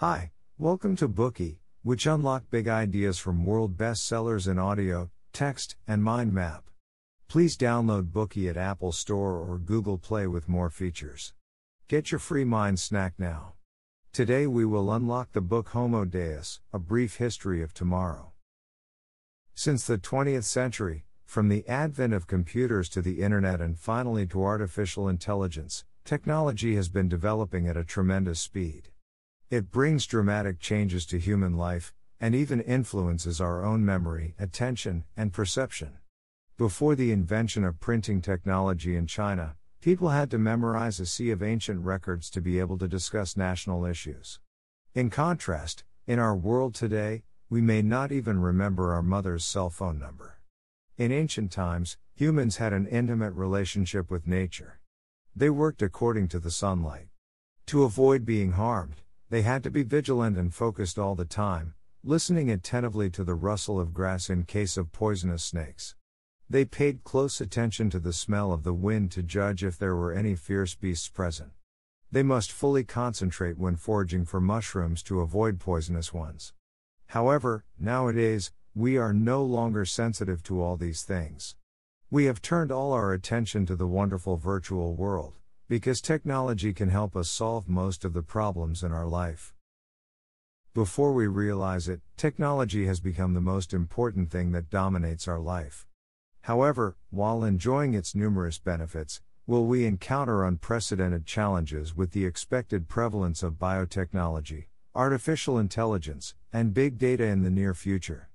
Hi, welcome to Bookey, which unlock big ideas from world bestsellers in audio, text, and mind map. Please download Bookey at Apple Store or Google Play with more features. Get your free mind snack now. Today we will unlock the book Homo Deus, A Brief History of Tomorrow. Since the 20th century, from the advent of computers to the internet and finally to artificial intelligence, technology has been developing at a tremendous speed. It brings dramatic changes to human life, and even influences our own memory, attention, and perception. Before the invention of printing technology in China, people had to memorize a sea of ancient records to be able to discuss national issues. In contrast, in our world today, we may not even remember our mother's cell phone number. In ancient times, humans had an intimate relationship with nature. They worked according to the sunlight. To avoid being harmed, they had to be vigilant and focused all the time, listening attentively to the rustle of grass in case of poisonous snakes. They paid close attention to the smell of the wind to judge if there were any fierce beasts present. They must fully concentrate when foraging for mushrooms to avoid poisonous ones. However, nowadays, we are no longer sensitive to all these things. We have turned all our attention to the wonderful virtual world, because technology can help us solve most of the problems in our life. Before we realize it, technology has become the most important thing that dominates our life. However, while enjoying its numerous benefits, will we encounter unprecedented challenges with the expected prevalence of biotechnology, artificial intelligence, and big data in the near future?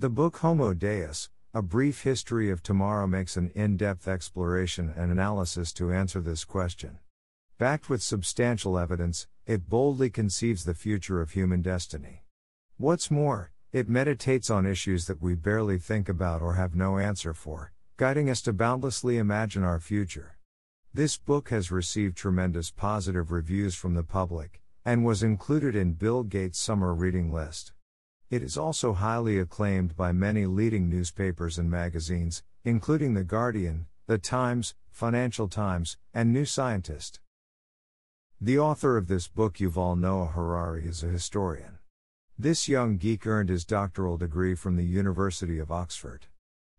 The book Homo Deus, a brief history of tomorrow makes an in depth exploration and analysis to answer this question. Backed with substantial evidence, it boldly conceives the future of human destiny. What's more, it meditates on issues that we barely think about or have no answer for, guiding us to boundlessly imagine our future. This book has received tremendous positive reviews from the public, and was included in Bill Gates' summer reading list. It is also highly acclaimed by many leading newspapers and magazines, including The Guardian, The Times, Financial Times, and New Scientist. The author of this book, Yuval Noah Harari, is a historian. This young geek earned his doctoral degree from the University of Oxford.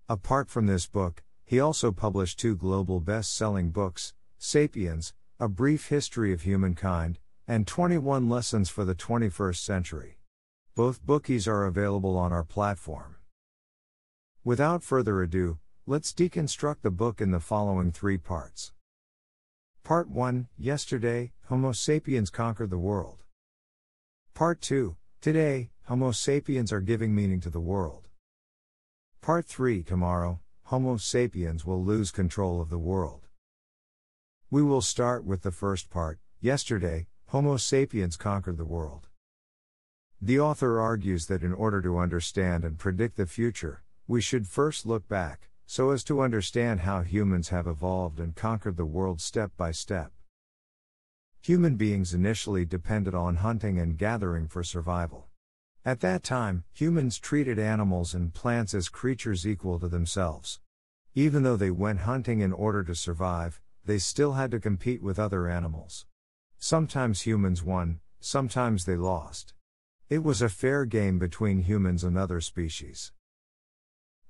Apart from this book, he also published two global best selling books Sapiens, A Brief History of Humankind, and 21 Lessons for the 21st Century. Both Bookeys are available on our platform. Without further ado, let's deconstruct the book in the following three parts. Part 1 Yesterday, Homo sapiens conquered the world. Part 2 Today, Homo sapiens are giving meaning to the world. Part 3 Tomorrow, Homo sapiens will lose control of the world. We will start with the first part Yesterday, Homo sapiens conquered the world. The author argues that in order to understand and predict the future, we should first look back, so as to understand how humans have evolved and conquered the world step by step. Human beings initially depended on hunting and gathering for survival. At that time, humans treated animals and plants as creatures equal to themselves. Even though they went hunting in order to survive, they still had to compete with other animals. Sometimes humans won, sometimes they lost. It was a fair game between humans and other species.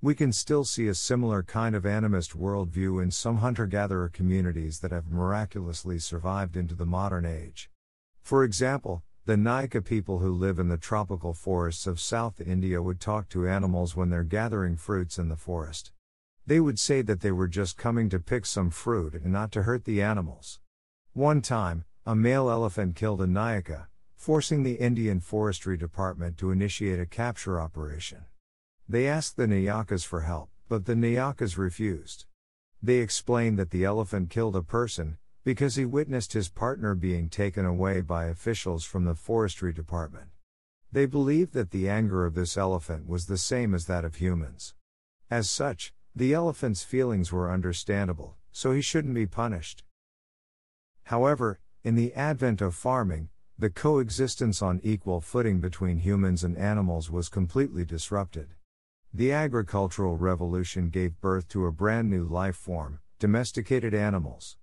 We can still see a similar kind of animist worldview in some hunter gatherer communities that have miraculously survived into the modern age. For example, the Nayaka people who live in the tropical forests of South India would talk to animals when they're gathering fruits in the forest. They would say that they were just coming to pick some fruit and not to hurt the animals. One time, a male elephant killed a Nayaka, forcing the Indian Forestry Department to initiate a capture operation. They asked the Nayakas for help, but the Nayakas refused. They explained that the elephant killed a person, because he witnessed his partner being taken away by officials from the Forestry Department. They believed that the anger of this elephant was the same as that of humans. As such, the elephant's feelings were understandable, so he shouldn't be punished. However, in the advent of farming, the coexistence on equal footing between humans and animals was completely disrupted. The agricultural revolution gave birth to a brand new life form domesticated animals.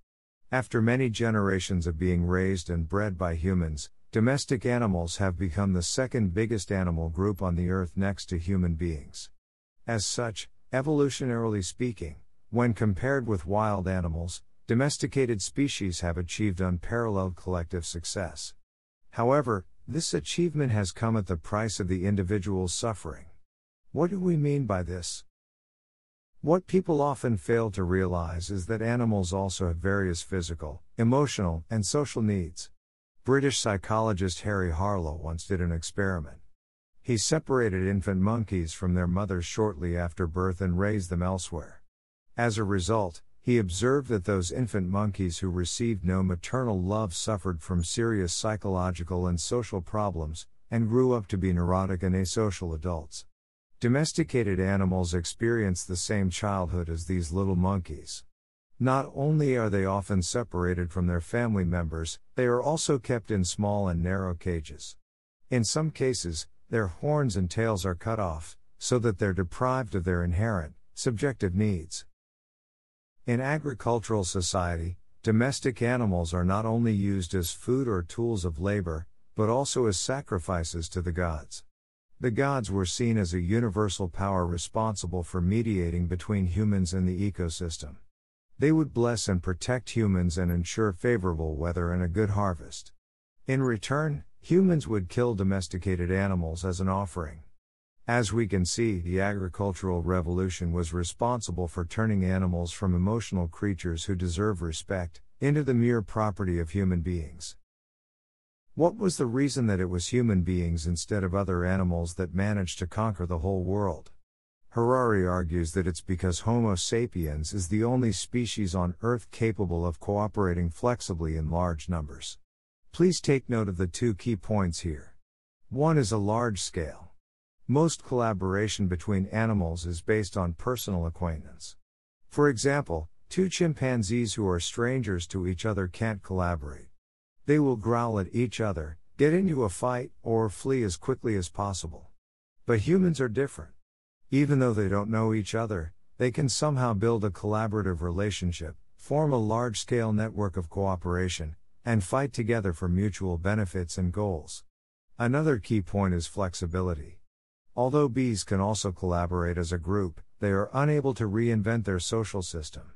After many generations of being raised and bred by humans, domestic animals have become the second biggest animal group on the earth next to human beings. As such, evolutionarily speaking, when compared with wild animals, domesticated species have achieved unparalleled collective success. However, this achievement has come at the price of the individual's suffering. What do we mean by this? What people often fail to realize is that animals also have various physical, emotional, and social needs. British psychologist Harry Harlow once did an experiment. He separated infant monkeys from their mothers shortly after birth and raised them elsewhere. As a result, he observed that those infant monkeys who received no maternal love suffered from serious psychological and social problems, and grew up to be neurotic and asocial adults. Domesticated animals experience the same childhood as these little monkeys. Not only are they often separated from their family members, they are also kept in small and narrow cages. In some cases, their horns and tails are cut off, so that they're deprived of their inherent, subjective needs. In agricultural society, domestic animals are not only used as food or tools of labor, but also as sacrifices to the gods. The gods were seen as a universal power responsible for mediating between humans and the ecosystem. They would bless and protect humans and ensure favorable weather and a good harvest. In return, humans would kill domesticated animals as an offering. As we can see, the agricultural revolution was responsible for turning animals from emotional creatures who deserve respect into the mere property of human beings. What was the reason that it was human beings instead of other animals that managed to conquer the whole world? Harari argues that it's because Homo sapiens is the only species on Earth capable of cooperating flexibly in large numbers. Please take note of the two key points here. One is a large scale. Most collaboration between animals is based on personal acquaintance. For example, two chimpanzees who are strangers to each other can't collaborate. They will growl at each other, get into a fight, or flee as quickly as possible. But humans are different. Even though they don't know each other, they can somehow build a collaborative relationship, form a large scale network of cooperation, and fight together for mutual benefits and goals. Another key point is flexibility. Although bees can also collaborate as a group, they are unable to reinvent their social system.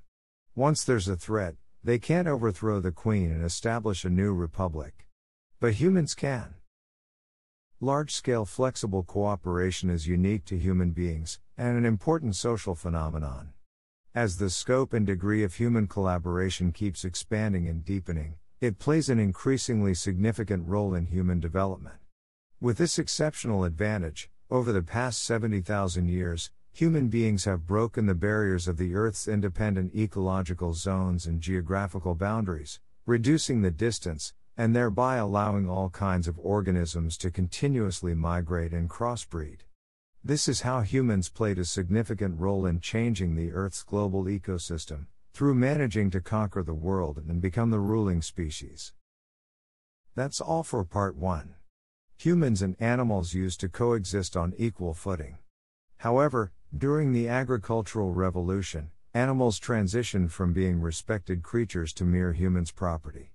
Once there's a threat, they can't overthrow the queen and establish a new republic. But humans can. Large scale flexible cooperation is unique to human beings, and an important social phenomenon. As the scope and degree of human collaboration keeps expanding and deepening, it plays an increasingly significant role in human development. With this exceptional advantage, over the past 70,000 years, human beings have broken the barriers of the Earth's independent ecological zones and geographical boundaries, reducing the distance, and thereby allowing all kinds of organisms to continuously migrate and crossbreed. This is how humans played a significant role in changing the Earth's global ecosystem, through managing to conquer the world and become the ruling species. That's all for part 1. Humans and animals used to coexist on equal footing. However, during the agricultural revolution, animals transitioned from being respected creatures to mere humans' property.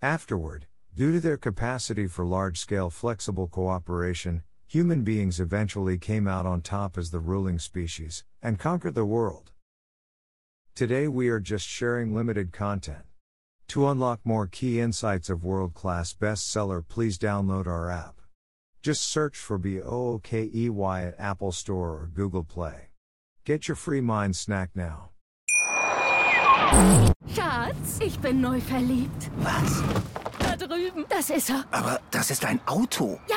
Afterward, due to their capacity for large scale flexible cooperation, human beings eventually came out on top as the ruling species and conquered the world. Today we are just sharing limited content. To unlock more key insights of world class bestseller, please download our app. Just search for B-O-O-K-E-Y at Apple Store or Google Play. Get your free mind snack now. Schatz, ich bin neu verliebt. Was? Da drüben. Das ist er. Aber das ist ein Auto. Ja,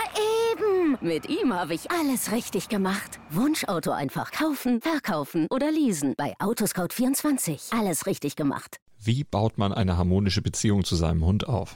eben. Mit ihm habe ich alles richtig gemacht. Wunschauto einfach kaufen, verkaufen oder leasen. Bei Autoscout24. Alles richtig gemacht. Wie baut man eine harmonische Beziehung zu seinem Hund auf?